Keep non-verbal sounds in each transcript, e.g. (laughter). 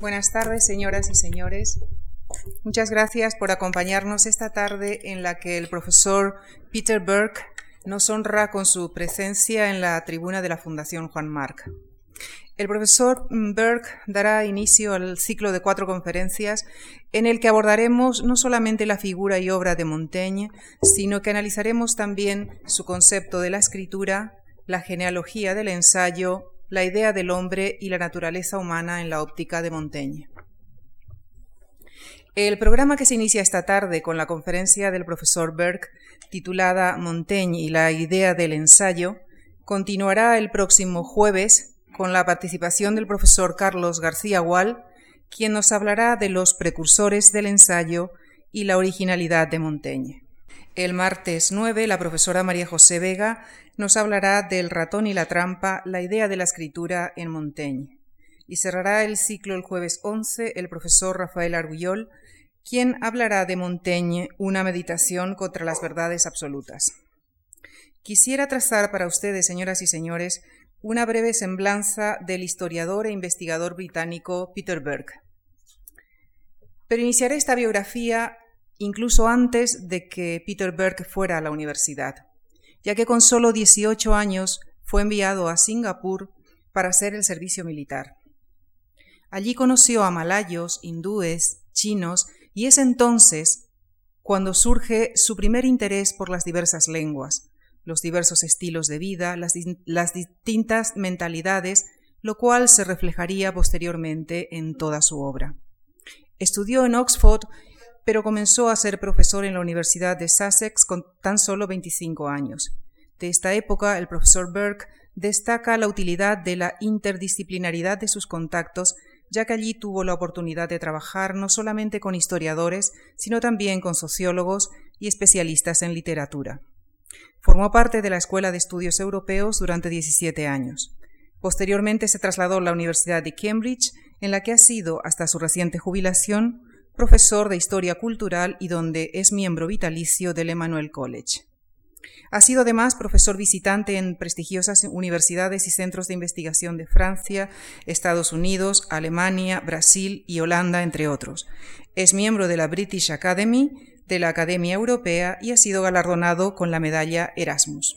Buenas tardes, señoras y señores. Muchas gracias por acompañarnos esta tarde en la que el profesor Peter Burke nos honra con su presencia en la tribuna de la Fundación Juan Marc. El profesor Burke dará inicio al ciclo de cuatro conferencias en el que abordaremos no solamente la figura y obra de Montaigne, sino que analizaremos también su concepto de la escritura, la genealogía del ensayo, la idea del hombre y la naturaleza humana en la óptica de Montaigne. El programa que se inicia esta tarde con la conferencia del profesor Berg titulada Montaigne y la idea del ensayo continuará el próximo jueves con la participación del profesor Carlos García Wall, quien nos hablará de los precursores del ensayo y la originalidad de Montaigne. El martes 9, la profesora María José Vega nos hablará del ratón y la trampa, la idea de la escritura en Montaigne. Y cerrará el ciclo el jueves 11 el profesor Rafael Argullol, quien hablará de Montaigne, una meditación contra las verdades absolutas. Quisiera trazar para ustedes, señoras y señores, una breve semblanza del historiador e investigador británico Peter Burke. Pero iniciaré esta biografía incluso antes de que Peter Burke fuera a la universidad, ya que con solo 18 años fue enviado a Singapur para hacer el servicio militar. Allí conoció a malayos, hindúes, chinos, y es entonces cuando surge su primer interés por las diversas lenguas, los diversos estilos de vida, las, las distintas mentalidades, lo cual se reflejaría posteriormente en toda su obra. Estudió en Oxford pero comenzó a ser profesor en la Universidad de Sussex con tan solo 25 años. De esta época, el profesor Burke destaca la utilidad de la interdisciplinaridad de sus contactos, ya que allí tuvo la oportunidad de trabajar no solamente con historiadores, sino también con sociólogos y especialistas en literatura. Formó parte de la Escuela de Estudios Europeos durante 17 años. Posteriormente se trasladó a la Universidad de Cambridge, en la que ha sido, hasta su reciente jubilación, profesor de Historia Cultural y donde es miembro vitalicio del Emmanuel College. Ha sido además profesor visitante en prestigiosas universidades y centros de investigación de Francia, Estados Unidos, Alemania, Brasil y Holanda, entre otros. Es miembro de la British Academy, de la Academia Europea y ha sido galardonado con la medalla Erasmus.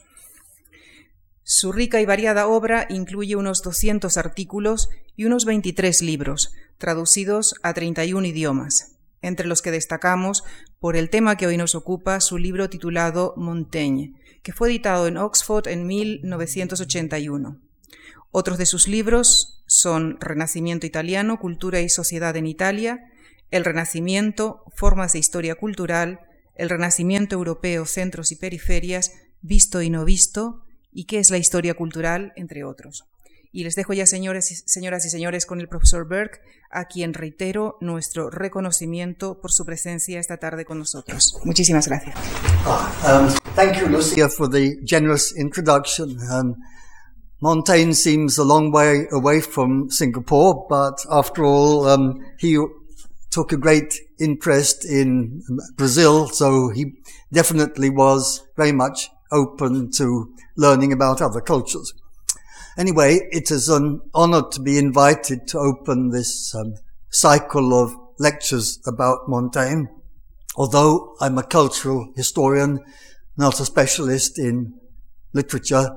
Su rica y variada obra incluye unos 200 artículos y unos 23 libros, traducidos a 31 idiomas, entre los que destacamos, por el tema que hoy nos ocupa, su libro titulado Montaigne, que fue editado en Oxford en 1981. Otros de sus libros son Renacimiento italiano, Cultura y Sociedad en Italia, El Renacimiento, Formas de Historia Cultural, El Renacimiento Europeo, Centros y Periferias, Visto y No Visto, y qué es la historia cultural, entre otros. Y les dejo ya, señores, señoras y señores, con el profesor a quien reitero nuestro reconocimiento por su presencia esta tarde con nosotros. Muchísimas gracias. Um, thank you, Lucia, for the generous introduction. Um, Montaigne seems a long way away from Singapore, but after all, um, he took a great interest in Brazil, so he definitely was very much open to learning about other cultures. Anyway, it is an honor to be invited to open this um, cycle of lectures about Montaigne. Although I'm a cultural historian, not a specialist in literature,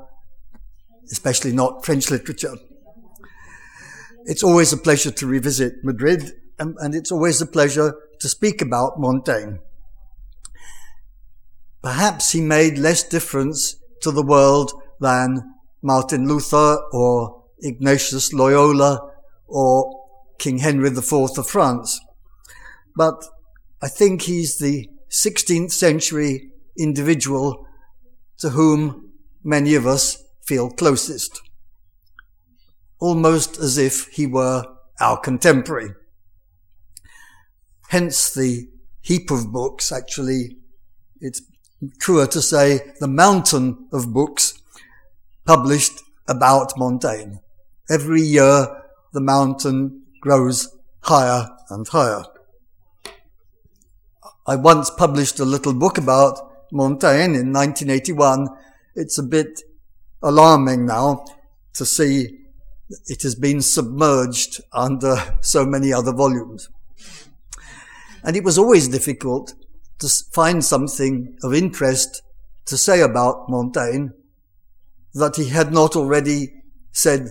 especially not French literature. It's always a pleasure to revisit Madrid, and, and it's always a pleasure to speak about Montaigne. Perhaps he made less difference to the world than Martin Luther or Ignatius Loyola or King Henry IV of France. But I think he's the 16th century individual to whom many of us feel closest. Almost as if he were our contemporary. Hence the heap of books, actually, it's truer to say the mountain of books published about Montaigne. Every year the mountain grows higher and higher. I once published a little book about Montaigne in 1981. It's a bit alarming now to see it has been submerged under so many other volumes. And it was always difficult to find something of interest to say about Montaigne that he had not already said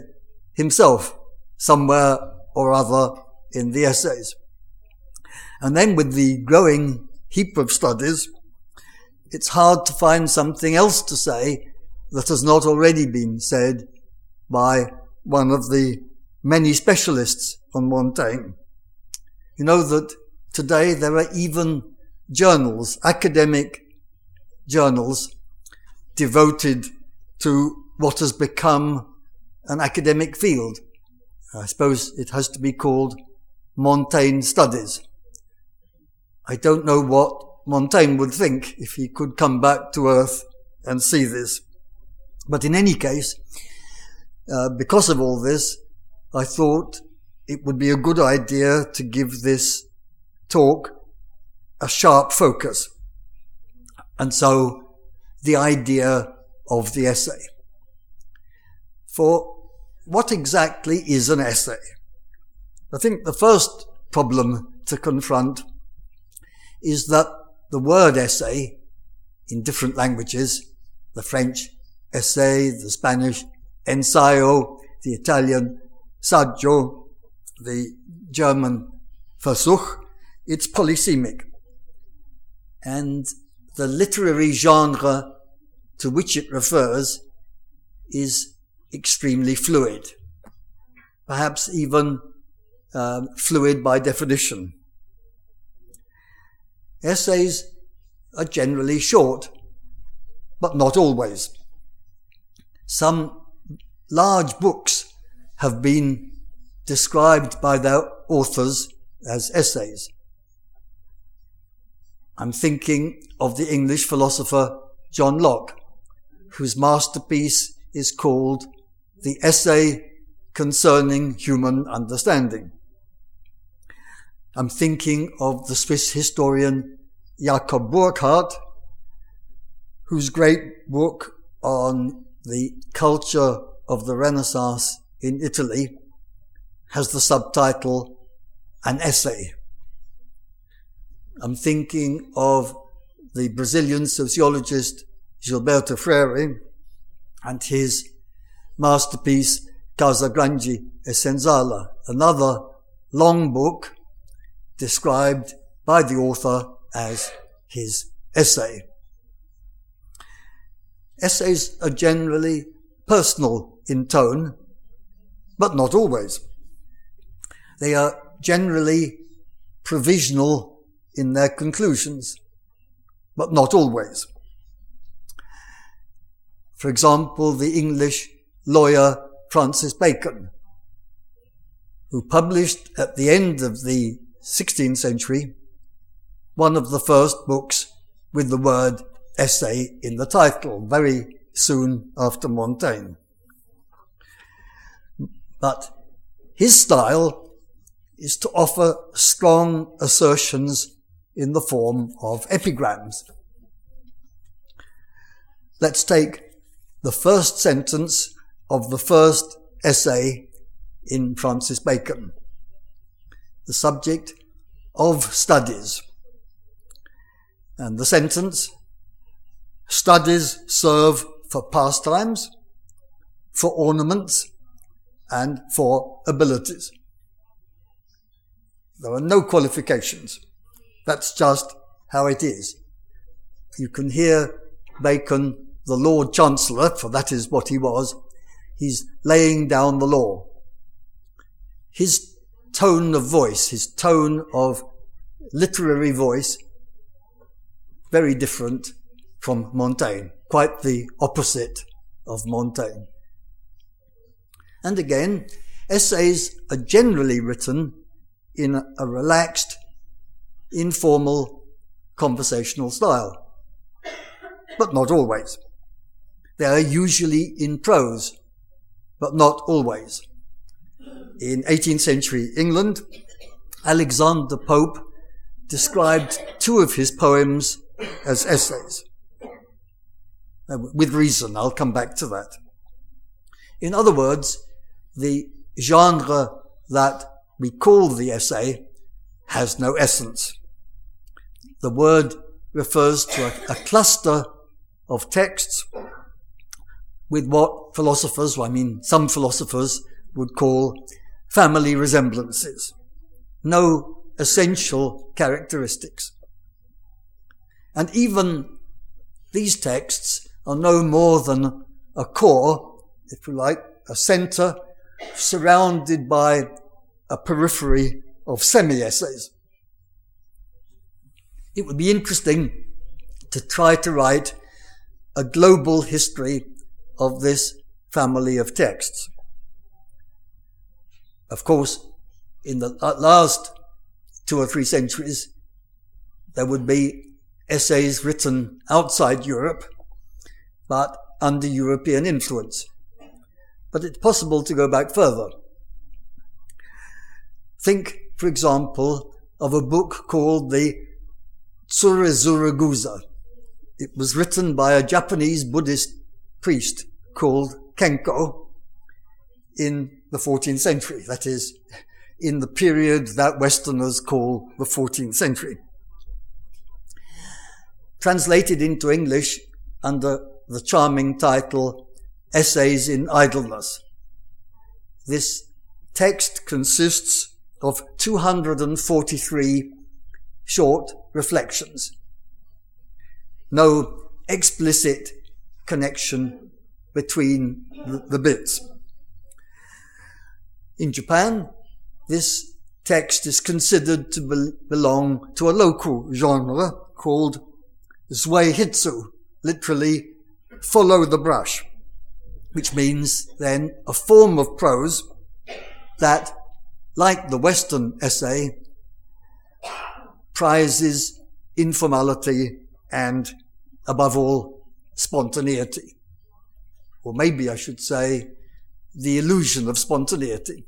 himself somewhere or other in the essays. And then with the growing heap of studies, it's hard to find something else to say that has not already been said by one of the many specialists on Montaigne. You know that today there are even journals, academic journals, devoted to what has become an academic field. I suppose it has to be called Montaigne Studies. I don't know what Montaigne would think if he could come back to earth and see this. But in any case, uh, because of all this, I thought it would be a good idea to give this talk a sharp focus. And so the idea of the essay. For what exactly is an essay? I think the first problem to confront is that the word essay in different languages, the French essay, the Spanish ensayo, the Italian saggio, the German Versuch, it's polysemic. And the literary genre to which it refers is extremely fluid, perhaps even um, fluid by definition. Essays are generally short, but not always. Some large books have been described by their authors as essays. I'm thinking of the English philosopher John Locke, whose masterpiece is called The Essay Concerning Human Understanding. I'm thinking of the Swiss historian Jakob Burckhardt, whose great book on the culture of the Renaissance in Italy has the subtitle An Essay. I'm thinking of the Brazilian sociologist Gilberto Freyre eh? and his masterpiece Casa Grande e Senzala, another long book described by the author as his essay. Essays are generally personal in tone, but not always. They are generally provisional in their conclusions, but not always. For example, the English lawyer Francis Bacon, who published at the end of the 16th century one of the first books with the word essay in the title, very soon after Montaigne. But his style is to offer strong assertions in the form of epigrams. Let's take the first sentence of the first essay in Francis Bacon. The subject of studies. And the sentence, studies serve for pastimes, for ornaments, and for abilities. There are no qualifications. That's just how it is. You can hear Bacon, the Lord Chancellor, for that is what he was, he's laying down the law. His tone of voice, his tone of literary voice, very different from Montaigne, quite the opposite of Montaigne. And again, essays are generally written in a relaxed, informal, conversational style. But not always. They are usually in prose, but not always. In 18th century England, Alexander Pope described two of his poems as essays. Uh, with reason, I'll come back to that. In other words, the genre that we call the essay has no essence. The word refers to a, a cluster of texts with what philosophers, I mean some philosophers, would call family resemblances. No essential characteristics. And even these texts are no more than a core, if you like, a center surrounded by a periphery of semi-essays. It would be interesting to try to write a global history of this family of texts. Of course, in the last two or three centuries, there would be essays written outside Europe, but under European influence. But it's possible to go back further. Think, for example, of a book called the Tsurezuregusa. It was written by a Japanese Buddhist priest called Kenko in the 14th century. That is, in the period that Westerners call the 14th century. Translated into English under the charming title Essays in Idleness. This text consists of 243 short reflections. No explicit connection between the, bits. In Japan, this text is considered to be- belong to a local genre called zuihitsu, literally follow the brush, which means then a form of prose that, like the Western essay, prizes informality and, above all, spontaneity. Or maybe I should say, the illusion of spontaneity.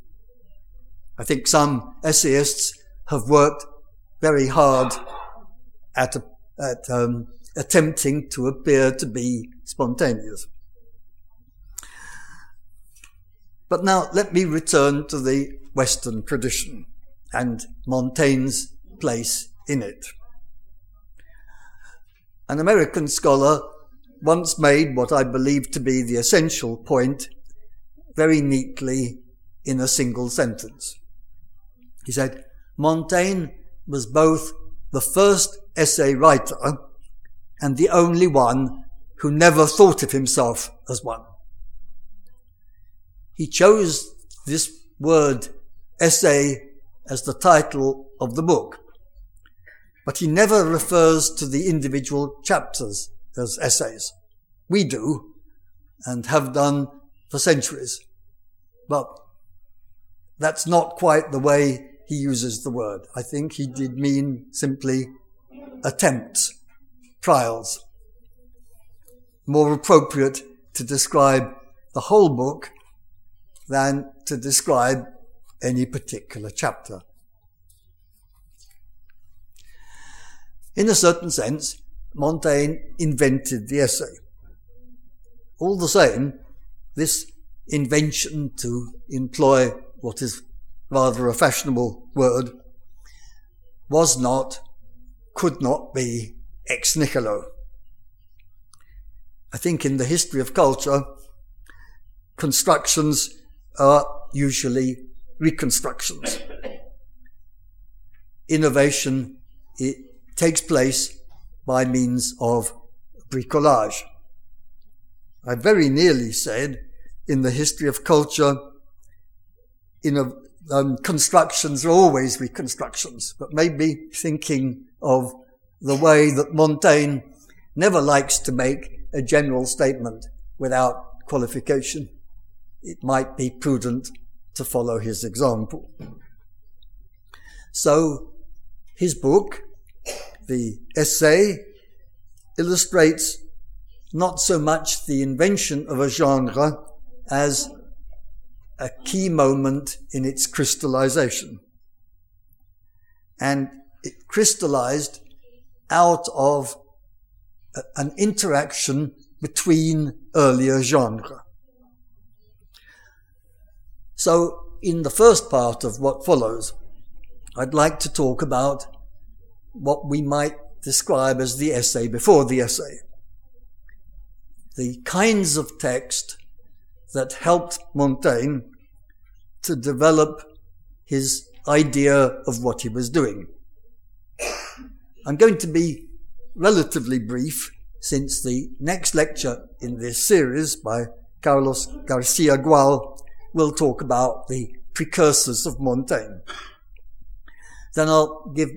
I think some essayists have worked very hard at, at um, attempting to appear to be spontaneous. But now let me return to the Western tradition and Montaigne's place in it. An American scholar once made what I believe to be the essential point very neatly in a single sentence. He said, Montaigne was both the first essay writer and the only one who never thought of himself as one. He chose this word essay as the title of the book, but he never refers to the individual chapters as essays. We do, and have done for centuries. But that's not quite the way he uses the word. I think he did mean simply attempts, trials. More appropriate to describe the whole book than to describe any particular chapter. In a certain sense, Montaigne invented the essay. All the same, this invention to employ what is rather a fashionable word was not, could not be ex nihilo. I think in the history of culture, constructions are usually reconstructions. Innovation it takes place by means of bricolage. I very nearly said in the history of culture, in a, um, constructions are always reconstructions, but maybe thinking of the way that Montaigne never likes to make a general statement without qualification, it might be prudent to follow his example. So, his book, the essay, illustrates not so much the invention of a genre as a key moment in its crystallization. And it crystallized out of an interaction between earlier genres. So in the first part of what follows, I'd like to talk about what we might describe as the essay before the essay. The kinds of text that helped Montaigne to develop his idea of what he was doing. I'm going to be relatively brief since the next lecture in this series by Carlos Garcia Gual will talk about the precursors of Montaigne. Then I'll give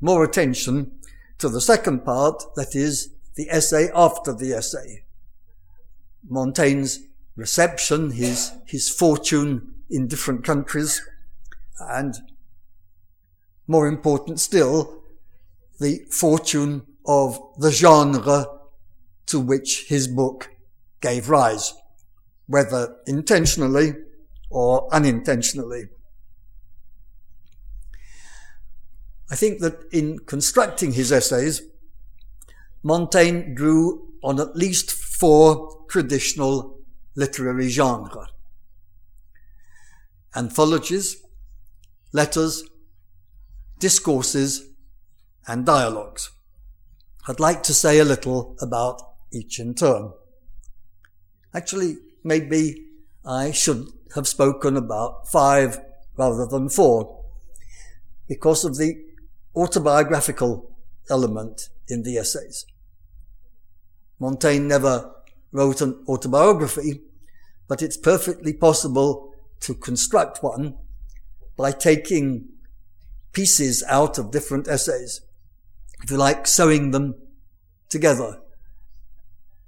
more attention to the second part, that is, the essay after the essay. Montaigne's reception, his, his fortune in different countries, and more important still, the fortune of the genre to which his book gave rise, whether intentionally or unintentionally. I think that in constructing his essays, Montaigne drew on at least four traditional literary genres anthologies, letters, discourses, and dialogues. I'd like to say a little about each in turn. Actually, maybe I should have spoken about five rather than four because of the autobiographical element in the essays. Montaigne never wrote an autobiography, but it's perfectly possible to construct one by taking pieces out of different essays, if you like, sewing them together.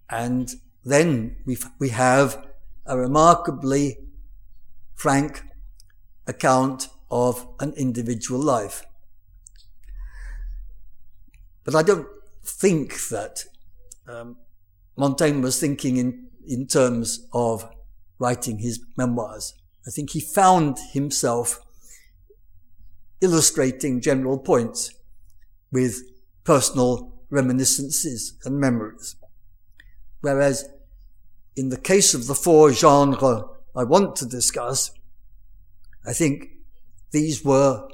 And then we we have a remarkably frank account of an individual life. But I don't think that um, Montaigne was thinking in, in terms of writing his memoirs. I think he found himself illustrating general points with personal reminiscences and memories. Whereas in the case of the four genres I want to discuss, I think these were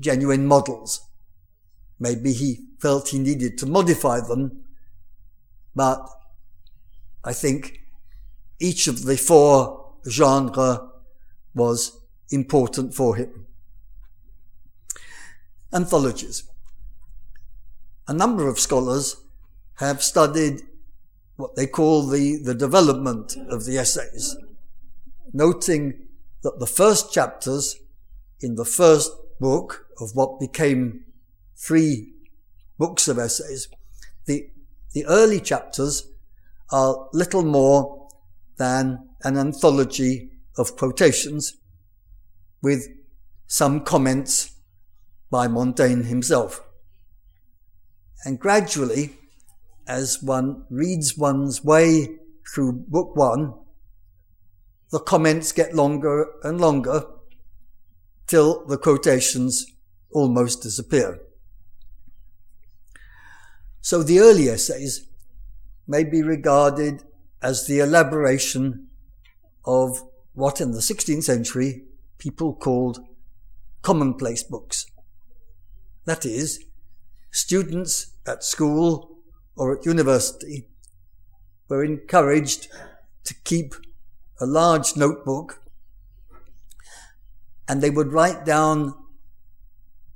genuine models. Maybe he felt he needed to modify them, but I think each of the four genres was important for him. Anthologies. A number of scholars have studied what they call the, the development of the essays, noting that the first chapters in the first book of what became three books of essays, the, the early chapters are little more than an anthology of quotations with some comments by Montaigne himself. And gradually, as one reads one's way through book one, the comments get longer and longer till the quotations almost disappear. So the early essays may be regarded as the elaboration of what in the 16th century people called commonplace books. That is, students at school or at university were encouraged to keep a large notebook and they would write down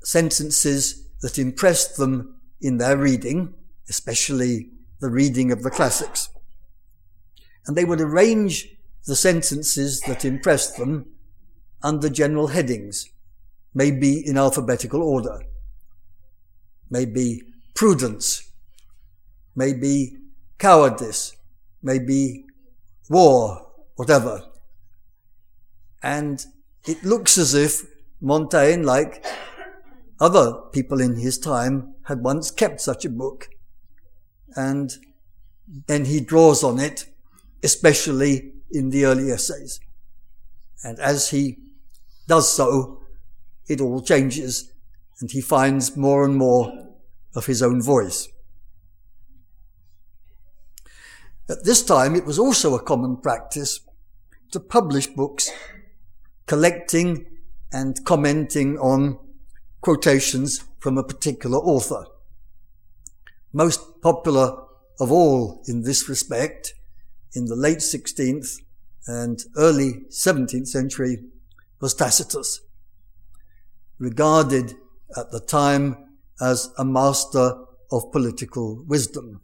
sentences that impressed them in their reading, especially the reading of the classics. And they would arrange the sentences that impressed them under general headings, maybe in alphabetical order, maybe prudence, maybe cowardice, maybe war, whatever. And it looks as if Montaigne, like other people in his time, had once kept such a book. And then he draws on it, especially in the early essays. And as he does so, it all changes and he finds more and more of his own voice. At this time, it was also a common practice to publish books collecting and commenting on quotations from a particular author. Most popular of all in this respect in the late 16th and early 17th century was Tacitus, regarded at the time as a master of political wisdom.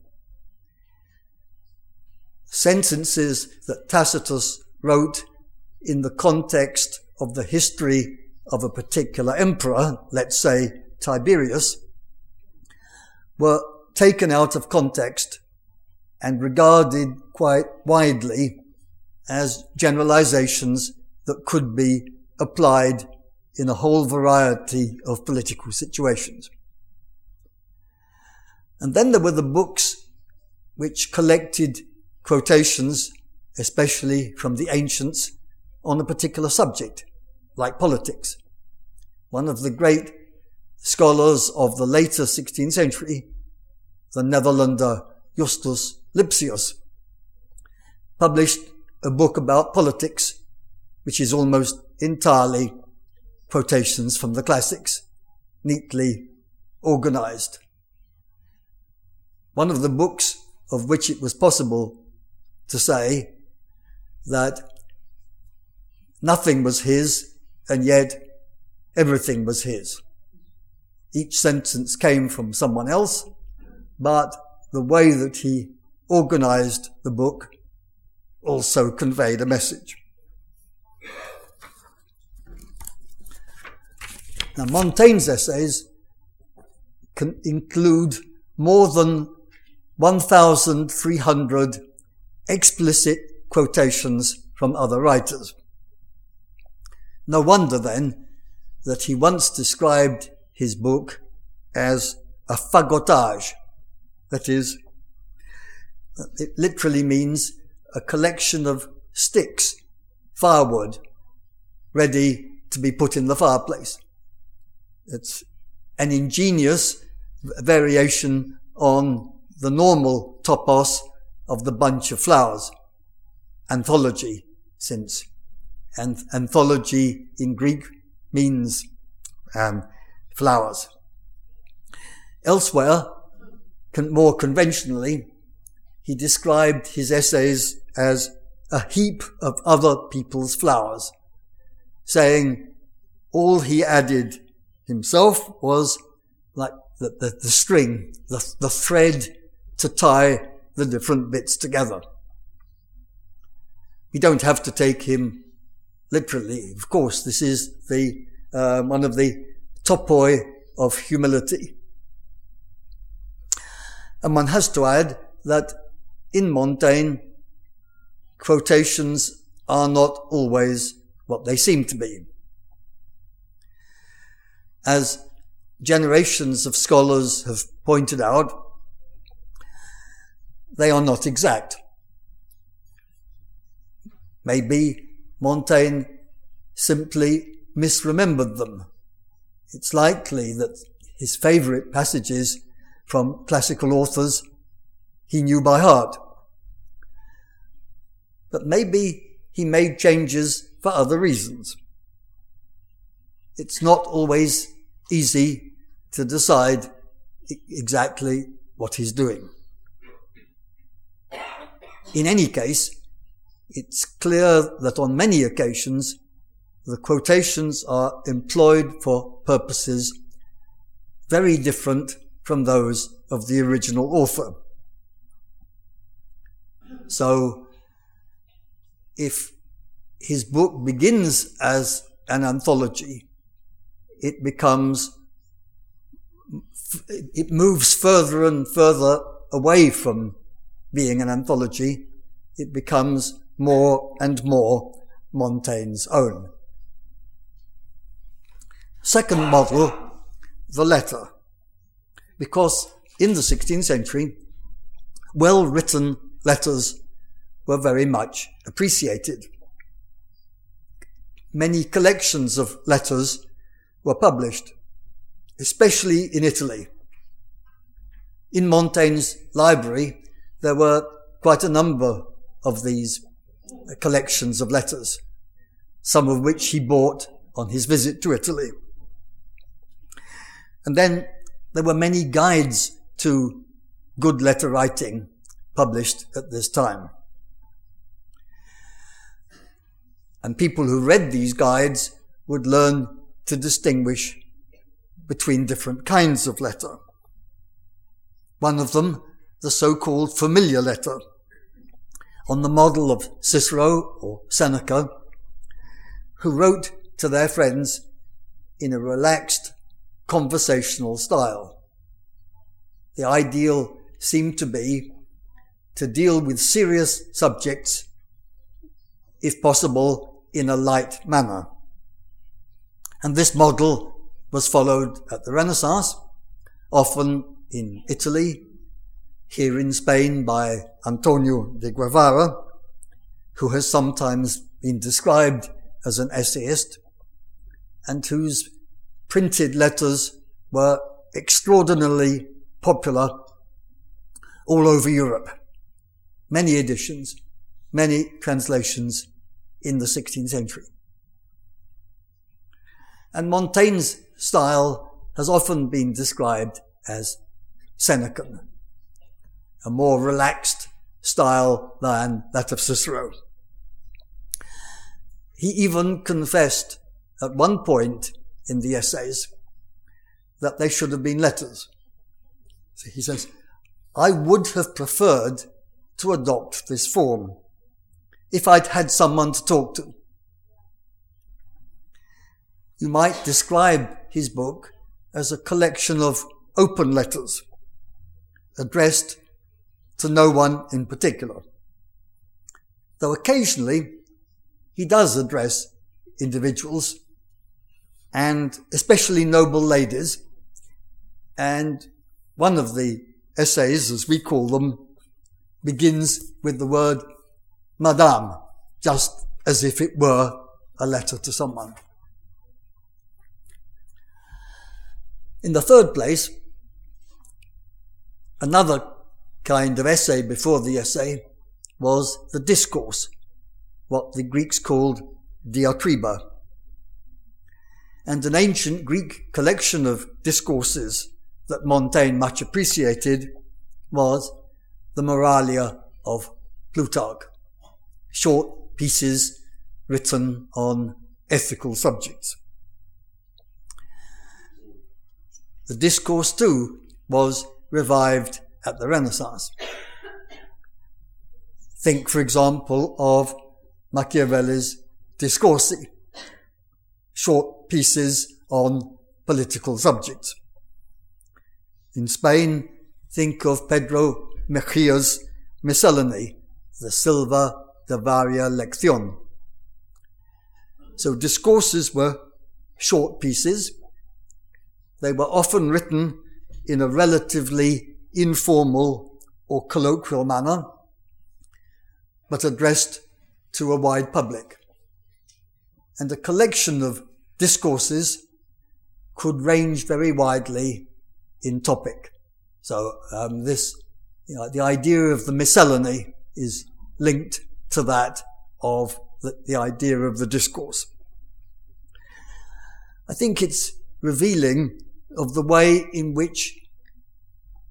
Sentences that Tacitus wrote in the context of the history of a particular emperor, let's say Tiberius, were taken out of context and regarded quite widely as generalizations that could be applied in a whole variety of political situations. And then there were the books which collected quotations, especially from the ancients, on a particular subject, like politics. One of the great scholars of the later 16th century, the Netherlander Justus Lipsius, published a book about politics, which is almost entirely quotations from the classics, neatly organized. One of the books of which it was possible to say that nothing was his and yet everything was his. Each sentence came from someone else, but the way that he organized the book also conveyed a message. Now, Montaigne's essays can include more than 1,300 explicit quotations from other writers. No wonder then that he once described his book as a fagotage, that is, it literally means a collection of sticks, firewood, ready to be put in the fireplace. It's an ingenious variation on the normal topos of the bunch of flowers. Anthology, since anthology in Greek means um, flowers. Elsewhere, con- more conventionally, he described his essays as a heap of other people's flowers, saying all he added himself was like the, the, the string, the, the thread to tie the different bits together. We don't have to take him literally. Of course, this is the uh, one of the topoi of humility. And one has to add that in Montaigne, quotations are not always what they seem to be. As generations of scholars have pointed out, they are not exact. Maybe Montaigne simply misremembered them. It's likely that his favorite passages from classical authors he knew by heart. But maybe he made changes for other reasons. It's not always easy to decide exactly what he's doing. In any case, it's clear that on many occasions the quotations are employed for purposes very different from those of the original author. So, if his book begins as an anthology, it becomes, it moves further and further away from being an anthology. It becomes more and more Montaigne's own. Second model, the letter. Because in the 16th century, well written letters were very much appreciated. Many collections of letters were published, especially in Italy. In Montaigne's library, there were quite a number of these collections of letters. some of which he bought on his visit to Italy. And then there were many guides to good letter writing published at this time. And people who read these guides would learn to distinguish between different kinds of letter. One of them, the so-called familiar letter, on the model of Cicero or Seneca, who wrote to their friends in a relaxed conversational style. The ideal seemed to be to deal with serious subjects, if possible, in a light manner. And this model was followed at the Renaissance, often in Italy, here in Spain by Antonio de Guevara, who has sometimes been described as an essayist, and whose printed letters were extraordinarily popular all over Europe. Many editions, many translations in the 16th century. And Montaigne's style has often been described as Senecan, a more relaxed style than that of Cicero. He even confessed at one point in the essays that they should have been letters. So he says, I would have preferred to adopt this form if I'd had someone to talk to. You might describe his book as a collection of open letters addressed to no one in particular. Though occasionally he does address individuals and especially noble ladies. And one of the essays, as we call them, begins with the word Madame, just as if it were a letter to someone. In the third place, another kind of essay before the essay was the discourse, what the Greeks called diatriba. And an ancient Greek collection of discourses that Montaigne much appreciated was the Moralia of Plutarch, short pieces written on ethical subjects. The discourse too was revived at the Renaissance. Think, for example, of Machiavelli's Discorsi, short pieces on political subjects. In Spain, think of Pedro Mejia's Miscellany, the Silva de Varia Lección. So discourses were short pieces. They were often written in a relatively informal or colloquial manner, but addressed to a wide public. And a collection of discourses could range very widely in topic. So um, this, you know, the idea of the miscellany is linked to that of the, the idea of the discourse. I think it's revealing of the way in which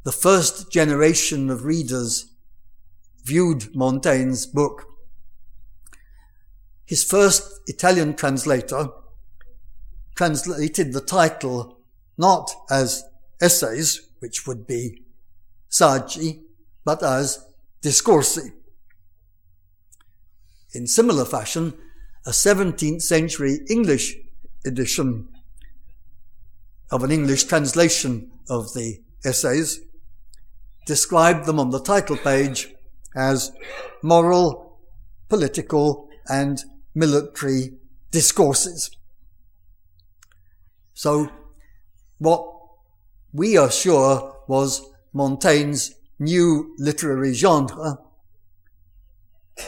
the first generation of readers viewed Montaigne's book his first Italian translator translated the title not as essays, which would be saggi, but as discorsi. In similar fashion, a 17th century English edition of an English translation of the essays described them on the title page as moral, political, and military discourses. So what we are sure was Montaigne's new literary genre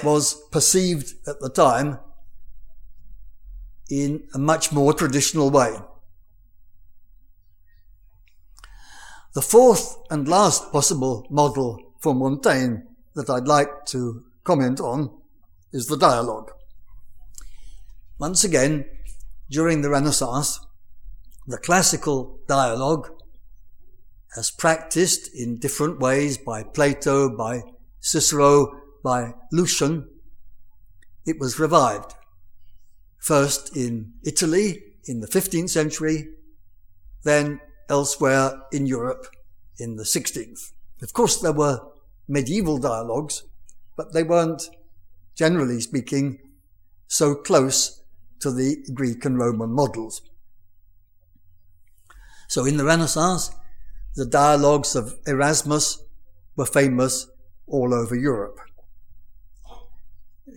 was perceived at the time in a much more traditional way. The fourth and last possible model for Montaigne that I'd like to comment on is the dialogue. once again, during the Renaissance, the classical dialogue, as practiced in different ways by Plato, by Cicero, by Lucian, it was revived. First in Italy in the 15th century, then elsewhere in Europe in the 16th. Of course, there were medieval dialogues, but they weren't, generally speaking, so close to the Greek and Roman models. So in the Renaissance, the dialogues of Erasmus were famous all over Europe.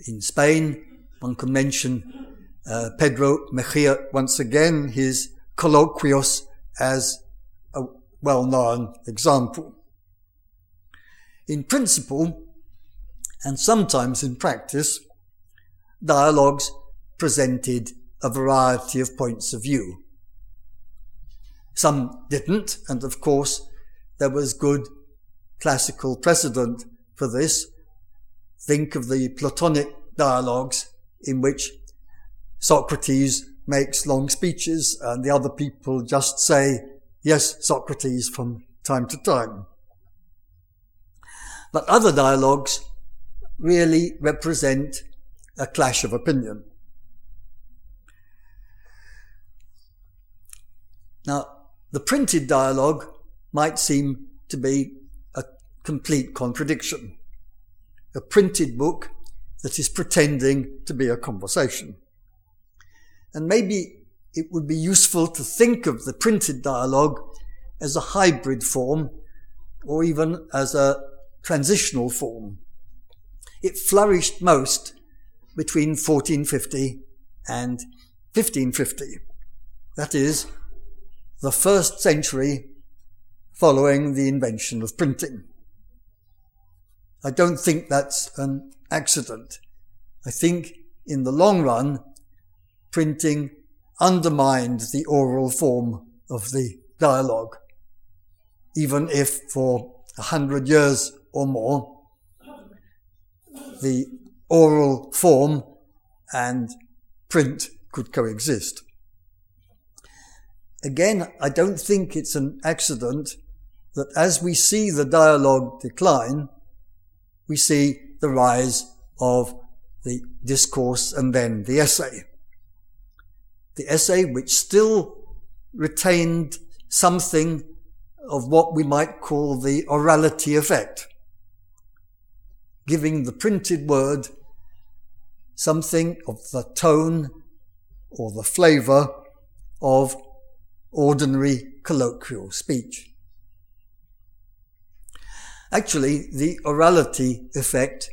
In Spain, one can mention uh, Pedro Mejia once again, his colloquios as a well-known example. In principle, and sometimes in practice, dialogues presented a variety of points of view. Some didn't, and of course, there was good classical precedent for this. Think of the Platonic dialogues in which Socrates makes long speeches and the other people just say, yes, Socrates from time to time. But other dialogues really represent a clash of opinion. Now, the printed dialogue might seem to be a complete contradiction. A printed book that is pretending to be a conversation. And maybe it would be useful to think of the printed dialogue as a hybrid form or even as a transitional form. It flourished most between 1450 and 1550. That is, the first century following the invention of printing. I don't think that's an accident. I think in the long run, printing undermined the oral form of the dialogue, even if for a hundred years or more, the oral form and print could coexist. Again, I don't think it's an accident that as we see the dialogue decline, we see the rise of the discourse and then the essay. The essay, which still retained something of what we might call the orality effect, giving the printed word something of the tone or the flavour of ordinary colloquial speech. Actually, the orality effect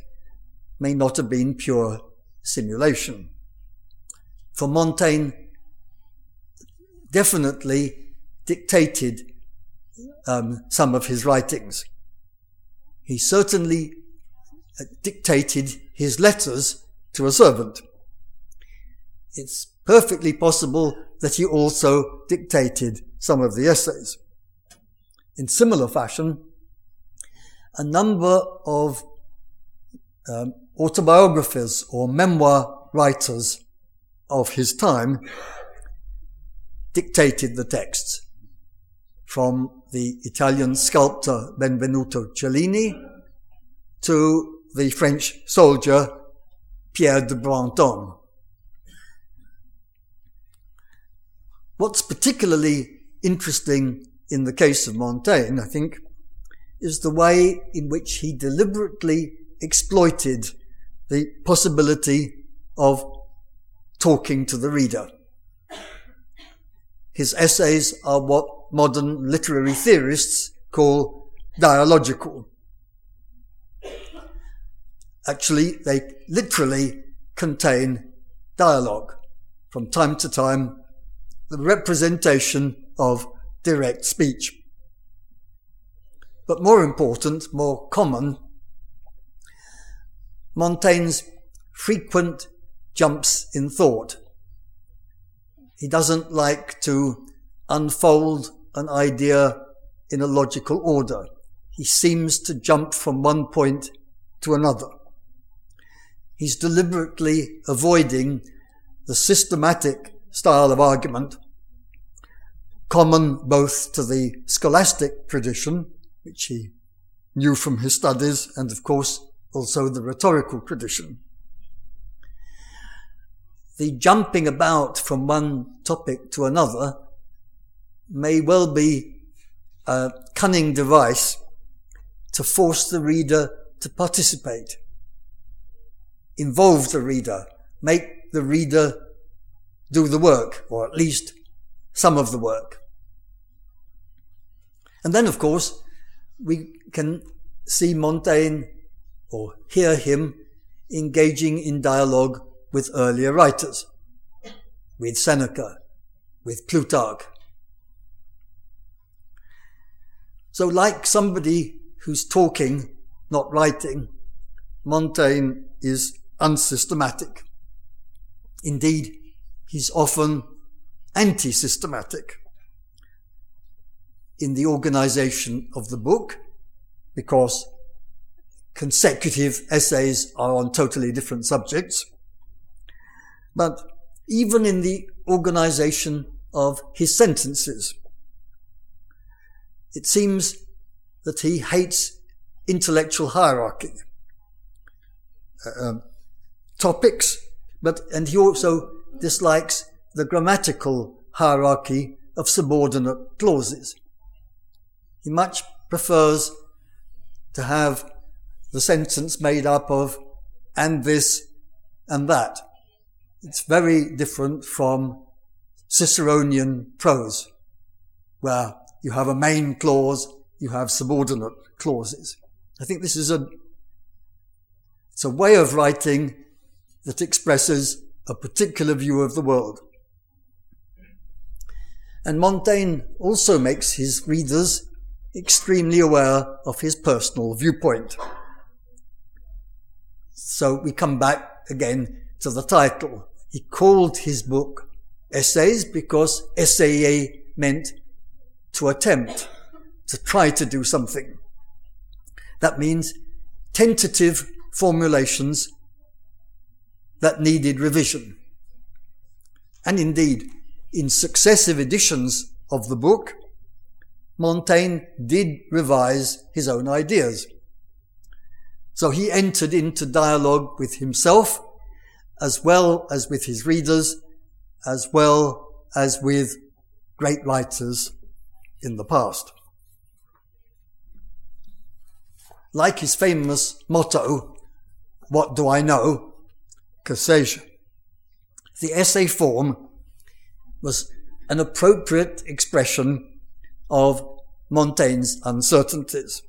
may not have been pure simulation. For Montaigne, definitely dictated um, some of his writings. He certainly uh, dictated his letters to a servant. It's perfectly possible that he also dictated some of the essays. In similar fashion, a number of um, or memoir writers of his time dictated the texts from the Italian sculptor Benvenuto Cellini to the French soldier Pierre de Brantôme. What's particularly interesting in the case of Montaigne, I think, is the way in which he deliberately exploited the possibility of talking to the reader. His essays are what modern literary theorists call dialogical. Actually, they literally contain dialogue. From time to time, the representation of direct speech. But more important, more common, Montaigne's frequent jumps in thought he doesn't like to unfold an idea in a logical order. He seems to jump from one point to another. He's deliberately avoiding the systematic style of argument common both to the scholastic tradition, which he knew from his studies, and of course also the rhetorical tradition. The jumping about from one topic to another may well be a cunning device to force the reader to participate, involve the reader, make the reader do the work, or at least some of the work. And then, of course, we can see Montaigne or hear him engaging in dialogue with earlier writers, with Seneca, with Plutarch. So, like somebody who's talking, not writing, Montaigne is unsystematic. Indeed, he's often anti systematic in the organization of the book because consecutive essays are on totally different subjects. But even in the organization of his sentences, it seems that he hates intellectual hierarchy. Uh, um, topics, but, and he also dislikes the grammatical hierarchy of subordinate clauses. He much prefers to have the sentence made up of and this and that. It's very different from Ciceronian prose, where you have a main clause, you have subordinate clauses. I think this is a, it's a way of writing that expresses a particular view of the world. And Montaigne also makes his readers extremely aware of his personal viewpoint. So we come back again to the title. He called his book Essays because essayer meant to attempt, to try to do something. That means tentative formulations that needed revision. And indeed, in successive editions of the book, Montaigne did revise his own ideas. So he entered into dialogue with himself as well as with his readers, as well as with great writers in the past. Like his famous motto, what do I know? Sais-je? The essay form was an appropriate expression of Montaigne's uncertainties.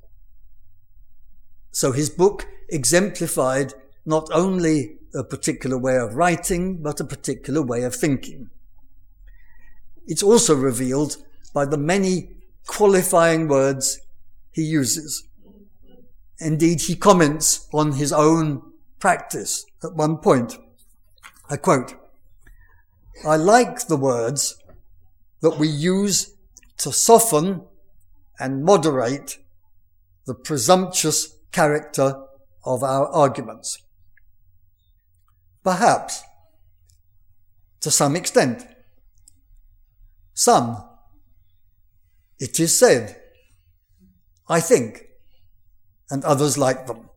So his book exemplified not only a particular way of writing, but a particular way of thinking. It's also revealed by the many qualifying words he uses. Indeed, he comments on his own practice at one point. I quote, I like the words that we use to soften and moderate the presumptuous character of our arguments. Perhaps, to some extent, some, it is said, I think, and others like them.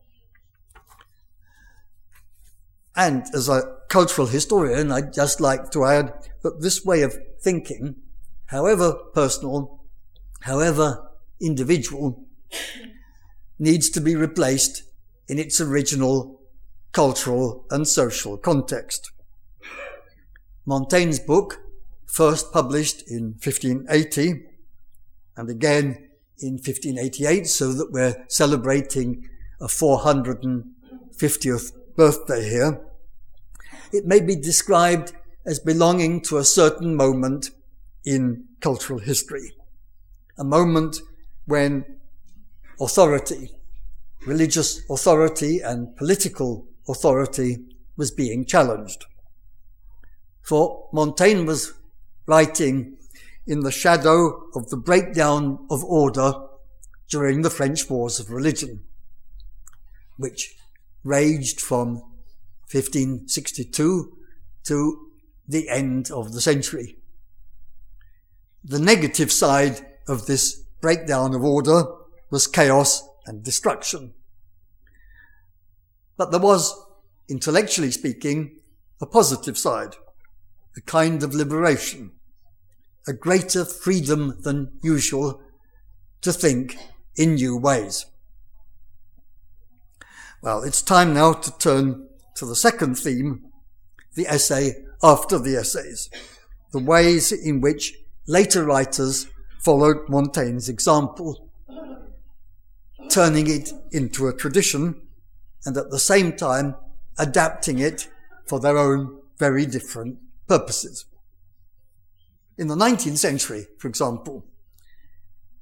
And as a cultural historian, I'd just like to add that this way of thinking however personal, however individual, needs to be replaced in its original cultural and social context. Montaigne's book, first published in 1580 and again in 1588, so that we're celebrating a 450th birthday here, it may be described as belonging to a certain moment in cultural history. A moment when authority, religious authority and political authority was being challenged. For Montaigne was writing in the shadow of the breakdown of order during the French Wars of Religion, which raged from 1562 to the end of the century. The negative side of this breakdown of order was chaos and destruction. But there was, intellectually speaking, a positive side, a kind of liberation, a greater freedom than usual to think in new ways. Well, it's time now to turn to the second theme, the essay after the essays, the ways in which later writers followed Montaigne's example, turning it into a tradition and at the same time adapting it for their own very different purposes. In the 19th century, for example,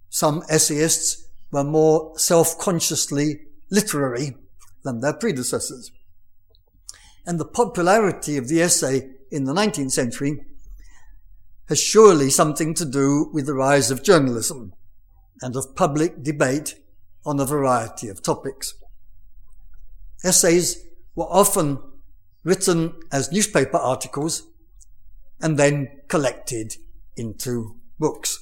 some essayists were more self-consciously literary than their predecessors. And the popularity of the essay in the 19th century has surely something to do with the rise of journalism and of public debate on a variety of topics. Essays were often written as newspaper articles and then collected into books.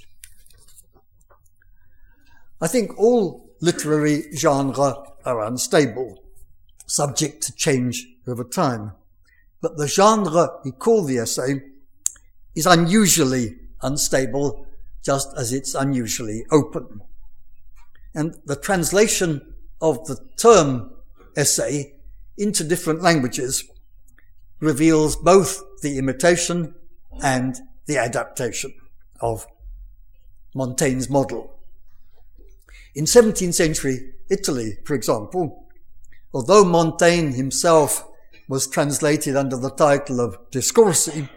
I think all literary genres are unstable, subject to change over time. But the genre we call the essay is unusually unstable, just as it's unusually open. And the translation of the term essay into different languages reveals both the imitation and the adaptation of Montaigne's model. In 17th century Italy, for example, although Montaigne himself was translated under the title of Discorsi,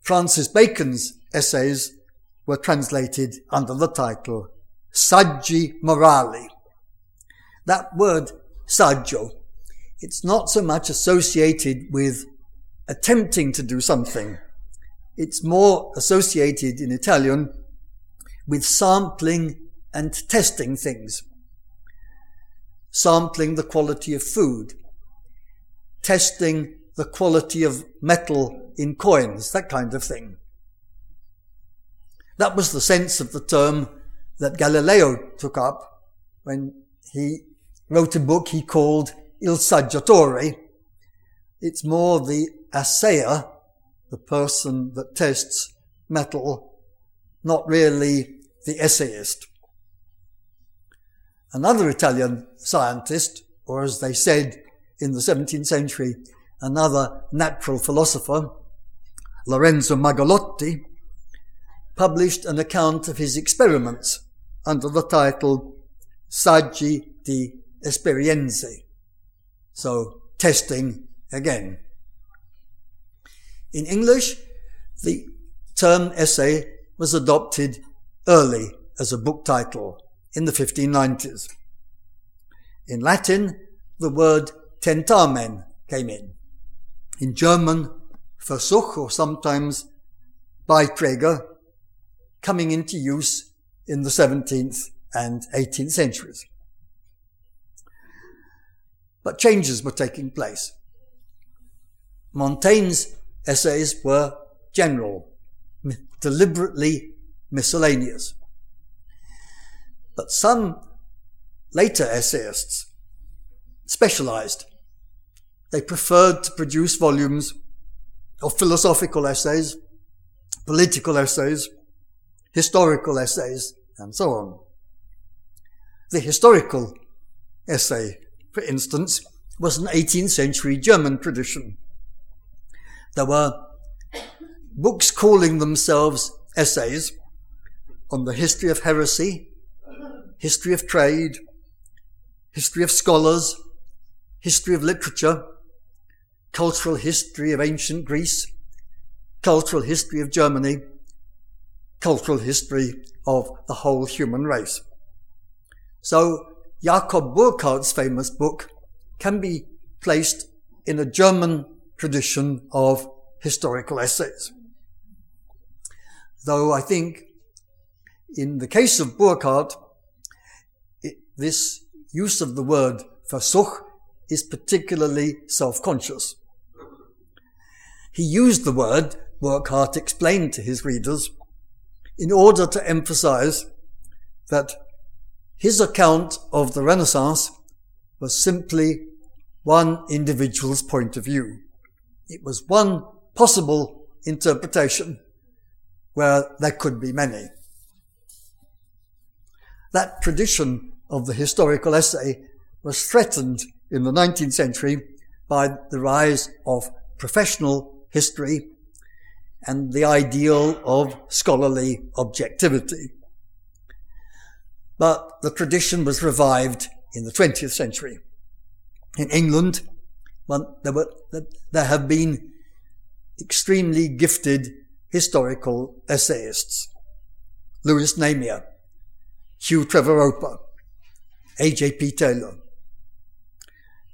Francis Bacon's essays were translated under the title Saggi Morali. That word saggio, it's not so much associated with attempting to do something. It's more associated in Italian with sampling and testing things. Sampling the quality of food, testing the quality of metal in coins, that kind of thing. That was the sense of the term that Galileo took up when he wrote a book he called Il Saggiatore. It's more the assayer, the person that tests metal, not really the essayist. Another Italian scientist, or as they said in the 17th century, another natural philosopher, Lorenzo Magalotti, published an account of his experiments under the title Saggi di Esperienze. So, testing again. In English, the term essay was adopted early as a book title in the 1590s. In Latin, the word tentamen came in. In German, Versuch or sometimes Beiträge coming into use in the 17th and 18th centuries. But changes were taking place. Montaigne's essays were general, deliberately miscellaneous. But some later essayists specialized. They preferred to produce volumes of philosophical essays, political essays, historical essays, and so on. The historical essay, for instance, was an 18th century German tradition. There were books calling themselves essays on the history of heresy, history of trade, history of scholars, history of literature, cultural history of ancient Greece, cultural history of Germany, cultural history of the whole human race. So Jakob Burckhardt's famous book can be placed in a German tradition of historical essays. Though I think in the case of Burckhardt, it, this use of the word Versuch is particularly self-conscious. He used the word, Burckhardt explained to his readers, in order to emphasize that his account of the Renaissance was simply one individual's point of view. It was one possible interpretation where there could be many. That tradition of the historical essay was threatened in the 19th century by the rise of professional history and the ideal of scholarly objectivity. But the tradition was revived in the 20th century. In England, there, were, there have been extremely gifted historical essayists. Lewis Namier, Hugh Trevor Roper, A.J.P. Taylor.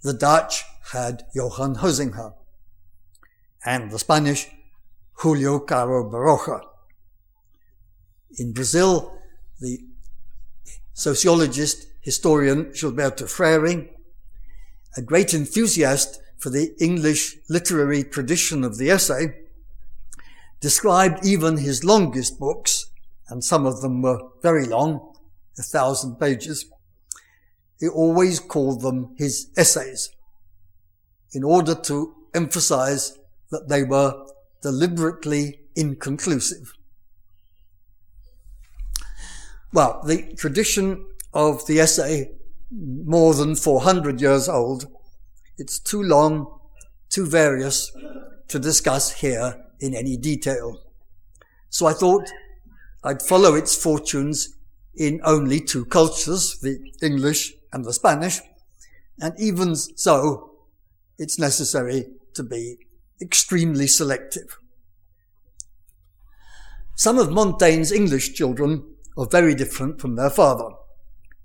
The Dutch had Johan Huizinga, and the Spanish, Julio Caro Baroja. In Brazil, the sociologist, historian Gilberto Freyre, a great enthusiast for the English literary tradition of the essay, described even his longest books, and some of them were very long, a thousand pages. He always called them his essays in order to emphasize that they were deliberately inconclusive. Well, the tradition of the essay, more than 400 years old, it's too long, too various to discuss here in any detail. So I thought I'd follow its fortunes in only two cultures, the English and the Spanish, and even so, it's necessary to be extremely selective. Some of Montaigne's English children are very different from their father,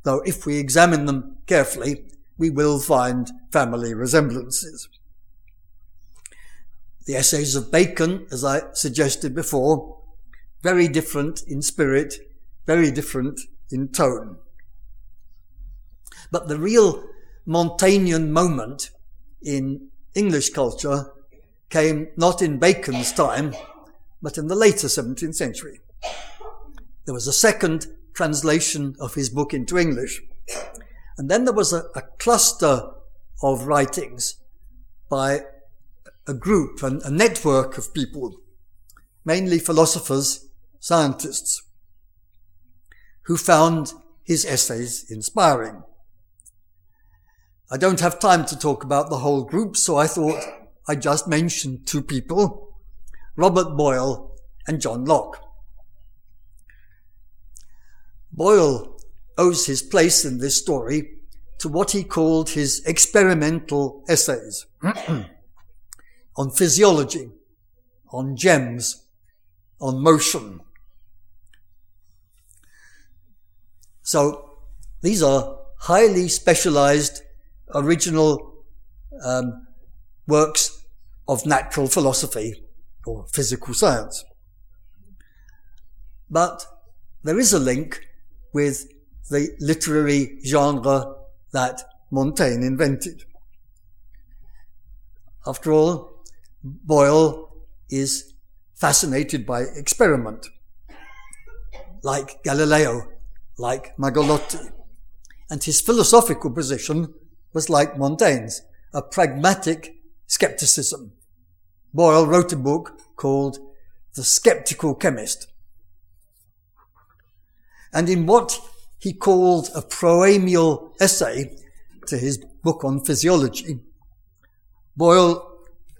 though if we examine them carefully, we will find family resemblances. The essays of Bacon, as I suggested before, very different in spirit, very different in tone. But the real Montaignean moment in English culture came not in Bacon's time, but in the later 17th century. There was a second translation of his book into English. And then there was a, a cluster of writings by a group, and a network of people, mainly philosophers, scientists, who found his essays inspiring. I don't have time to talk about the whole group, so I thought I'd just mention two people, Robert Boyle and John Locke. Boyle owes his place in this story to what he called his experimental essays (clears throat) on physiology, on gems, on motion. So these are highly specialized original um, works of natural philosophy or physical science. But there is a link with the literary genre that Montaigne invented. After all, Boyle is fascinated by experiment, like Galileo, like Magalotti. And his philosophical position was like Montaigne's, a pragmatic skepticism. Boyle wrote a book called The Skeptical Chemist. And in what he called a proemial essay to his book on physiology, Boyle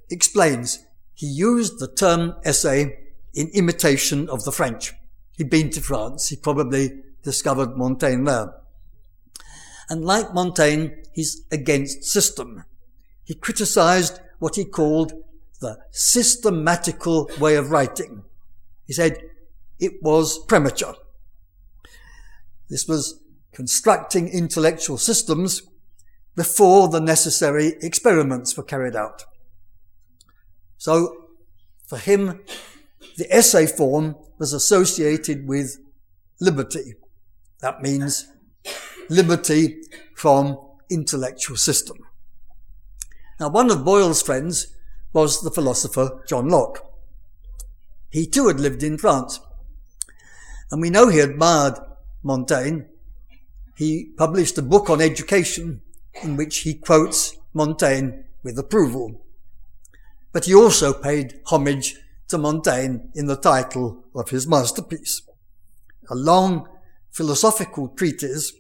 explains he used the term essay in imitation of the French. He'd been to France. He probably discovered Montaigne there. And like Montaigne, he's against system. He criticized what he called the systematical way of writing. He said it was premature. This was constructing intellectual systems before the necessary experiments were carried out. So, for him, the essay form was associated with liberty. That means liberty from intellectual system. Now, one of Boyle's friends was the philosopher John Locke. He too had lived in France. And we know he admired Montaigne. He published a book on education in which he quotes Montaigne with approval. But he also paid homage to Montaigne in the title of his masterpiece, a long philosophical treatise,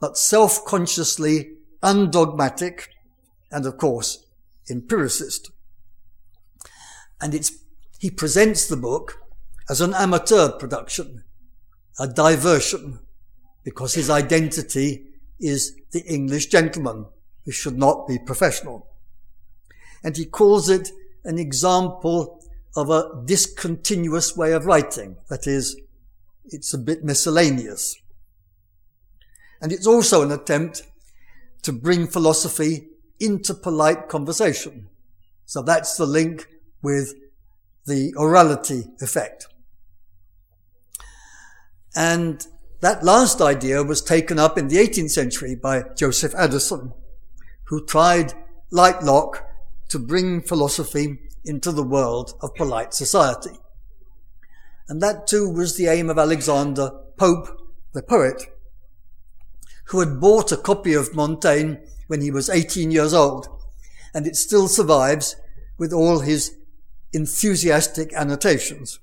but self-consciously undogmatic and of course empiricist. And it's, he presents the book as an amateur production, a diversion, because his identity is the English gentleman who should not be professional. And he calls it an example of a discontinuous way of writing. That is, it's a bit miscellaneous. And it's also an attempt to bring philosophy into polite conversation. So that's the link with the orality effect. And that last idea was taken up in the 18th century by Joseph Addison, who tried, like Locke, to bring philosophy into the world of polite society. And that too was the aim of Alexander Pope, the poet, who had bought a copy of Montaigne when he was 18 years old, and it still survives with all his enthusiastic annotations.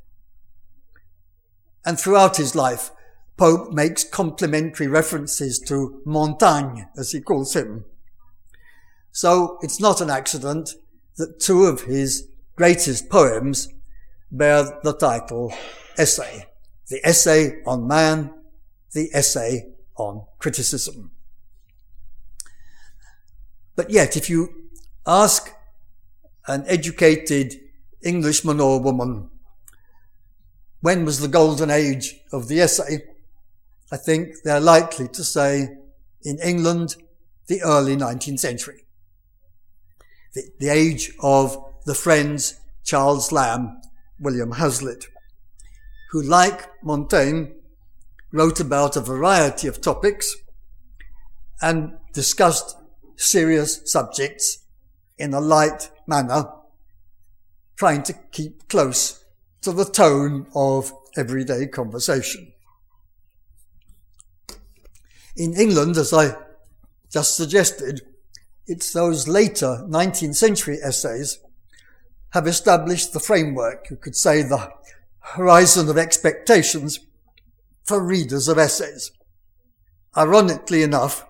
And throughout his life, Pope makes complimentary references to Montaigne, as he calls him. So it's not an accident that two of his greatest poems bear the title essay. The essay on man, the essay on criticism. But yet, if you ask an educated Englishman or woman, when was the golden age of the essay? I think they're likely to say in England, the early 19th century. The, the age of the friends Charles Lamb, William Hazlitt, who like Montaigne wrote about a variety of topics and discussed serious subjects in a light manner, trying to keep close to the tone of everyday conversation. In England, as I just suggested, it's those later 19th century essays have established the framework, you could say the horizon of expectations for readers of essays. Ironically enough,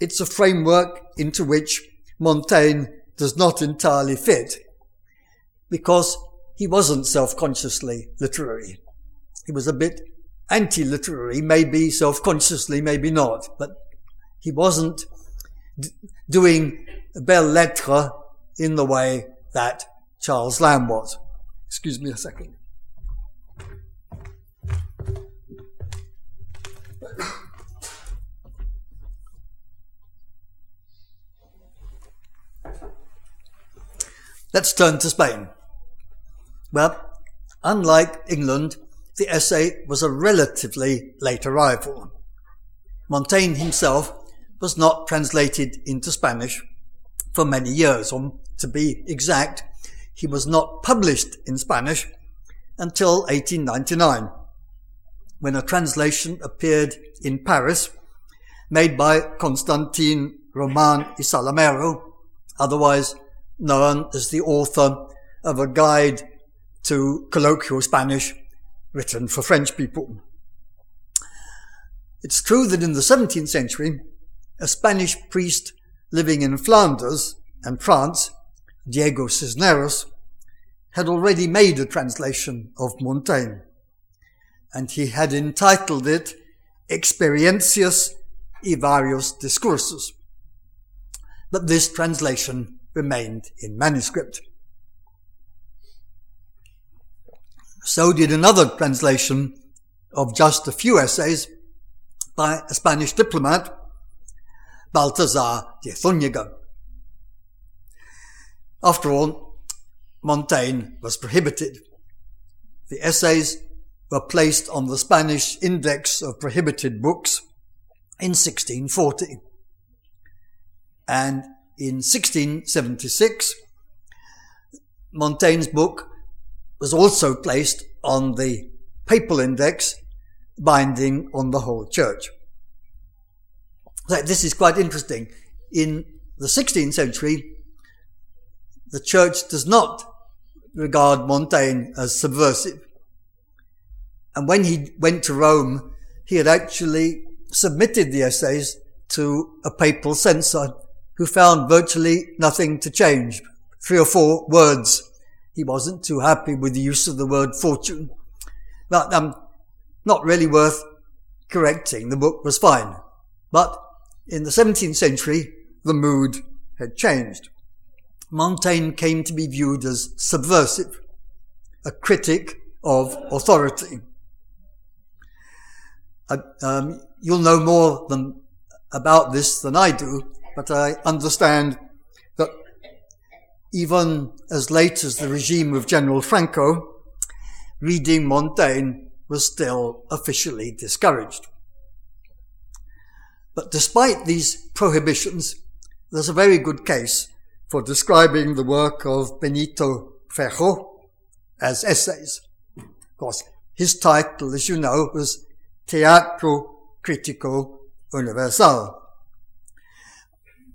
it's a framework into which Montaigne does not entirely fit because he wasn't self-consciously literary. He was a bit anti-literary, maybe self-consciously, maybe not, but he wasn't d- doing belles lettres in the way that Charles Lamb was. Excuse me a second. Let's turn to Spain. Well, unlike England, the essay was a relatively late arrival. Montaigne himself was not translated into Spanish for many years, or to be exact, he was not published in Spanish until 1899, when a translation appeared in Paris, made by Constantin Roman y Salamero, otherwise known as the author of a guide to colloquial Spanish written for French people. It's true that in the 17th century, a Spanish priest living in Flanders and France, Diego Cisneros, had already made a translation of Montaigne, and he had entitled it Experiencias y varios discursos. But this translation remained in manuscript. So did another translation of just a few essays by a Spanish diplomat, Baltasar de Zúñiga. After all, Montaigne was prohibited. The essays were placed on the Spanish Index of Prohibited Books in 1640. And in 1676, Montaigne's book was also placed on the papal index binding on the whole church. This is quite interesting. In the 16th century, the church does not regard Montaigne as subversive. And when he went to Rome, he had actually submitted the essays to a papal censor who found virtually nothing to change. Three or four words. He wasn't too happy with the use of the word fortune. But um, not really worth correcting. The book was fine. But in the 17th century, the mood had changed. Montaigne came to be viewed as subversive, a critic of authority. Uh, um, you'll know more than, about this than I do, but I understand that even as late as the regime of General Franco, reading Montaigne was still officially discouraged. But despite these prohibitions, there's a very good case for describing the work of Benito Feijoo as essays. Of course, his title, as you know, was Teatro Crítico Universal.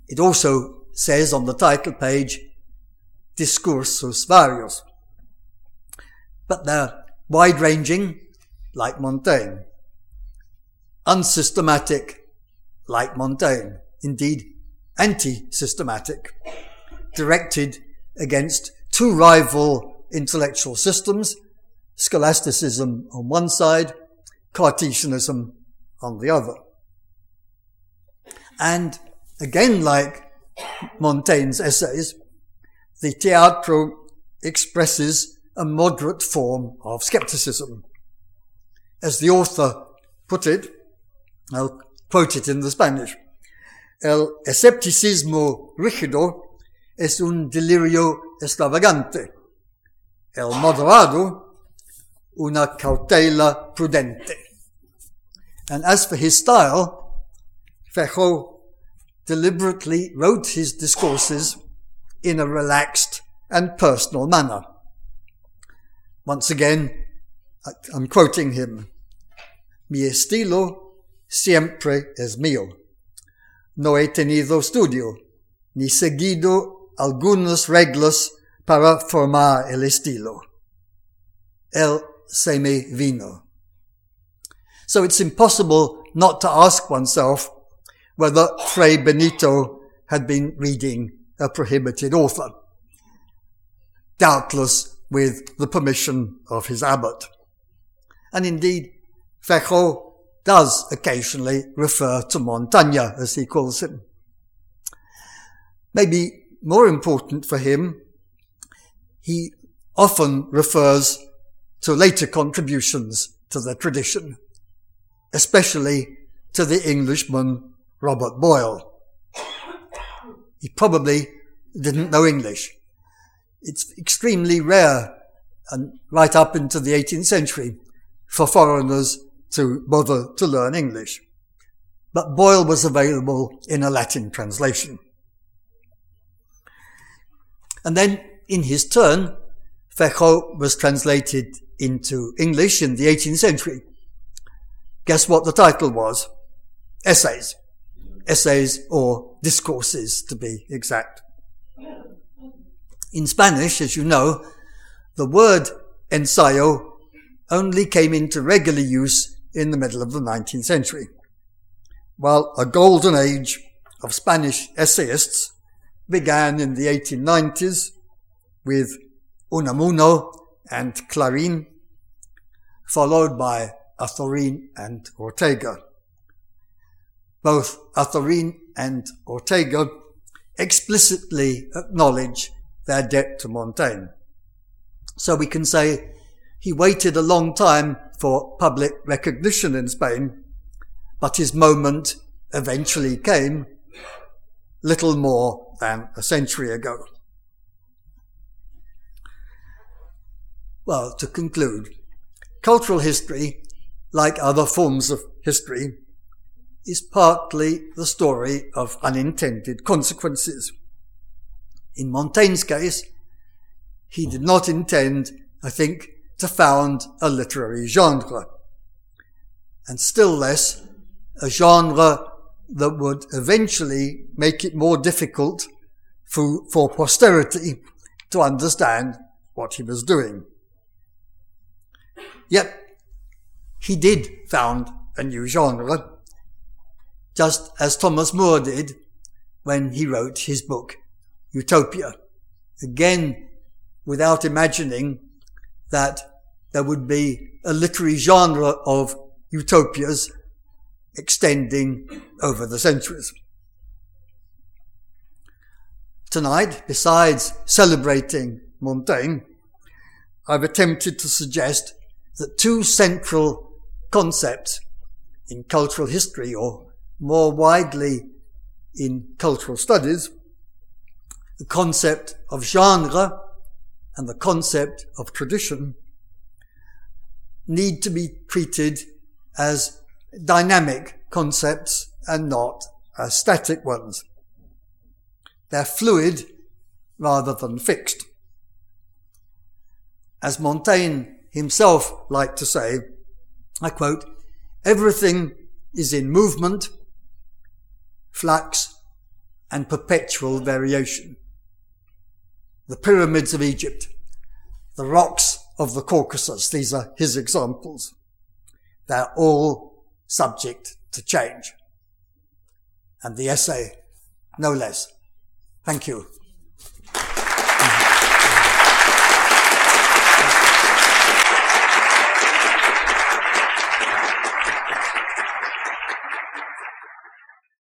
It also says on the title page, Discursos Varios. But they're wide-ranging, like Montaigne. Unsystematic, like Montaigne. Indeed, anti-systematic. Directed against two rival intellectual systems, scholasticism on one side, Cartesianism on the other. And again, like Montaigne's essays, the Teatro expresses a moderate form of skepticism. As the author put it, I'll quote it in the Spanish. El escepticismo rígido es un delirio extravagante. El moderado, una cautela prudente. And as for his style, Feijoo deliberately wrote his discourses in a relaxed and personal manner. Once again, I'm quoting him. Mi estilo siempre es mío. No he tenido estudio, ni seguido algunas reglas para formar el estilo. Él se me vino. So it's impossible not to ask oneself whether Fray Benito had been reading a prohibited author. Doubtless with the permission of his abbot. And indeed, Feijoo does occasionally refer to Montaigne, as he calls him. Maybe more important for him, he often refers to later contributions to the tradition especially to the Englishman Robert Boyle. He probably didn't know English. It's extremely rare and right up into the 18th century for foreigners to bother to learn English. But Boyle was available in a Latin translation. And then in his turn, Feijoo was translated into English in the 18th century. Guess what the title was? Essays. Essays or discourses to be exact. In Spanish, as you know, the word ensayo only came into regular use in the middle of the 19th century, while a golden age of Spanish essayists began in the 1890s with Unamuno and Clarín, followed by Azorín and Ortega. Both Azorín and Ortega explicitly acknowledge their debt to Montaigne. So we can say he waited a long time for public recognition in Spain, but his moment eventually came little more than a century ago. Well, to conclude, cultural history like other forms of history, is partly the story of unintended consequences. In Montaigne's case, he did not intend, I think, to found a literary genre, and still less a genre that would eventually make it more difficult for, for posterity to understand what he was doing. Yet, he did found a new genre, just as Thomas More did when he wrote his book, Utopia. Again, without imagining that there would be a literary genre of utopias extending over the centuries. Tonight, besides celebrating Montaigne, I've attempted to suggest that two central concepts in cultural history, or more widely in cultural studies, the concept of genre and the concept of tradition need to be treated as dynamic concepts and not as static ones. They're fluid rather than fixed. As Montaigne himself liked to say, I quote, everything is in movement, flux, and perpetual variation. The pyramids of Egypt, the rocks of the Caucasus, these are his examples. They're all subject to change. And the essay, no less. Thank you.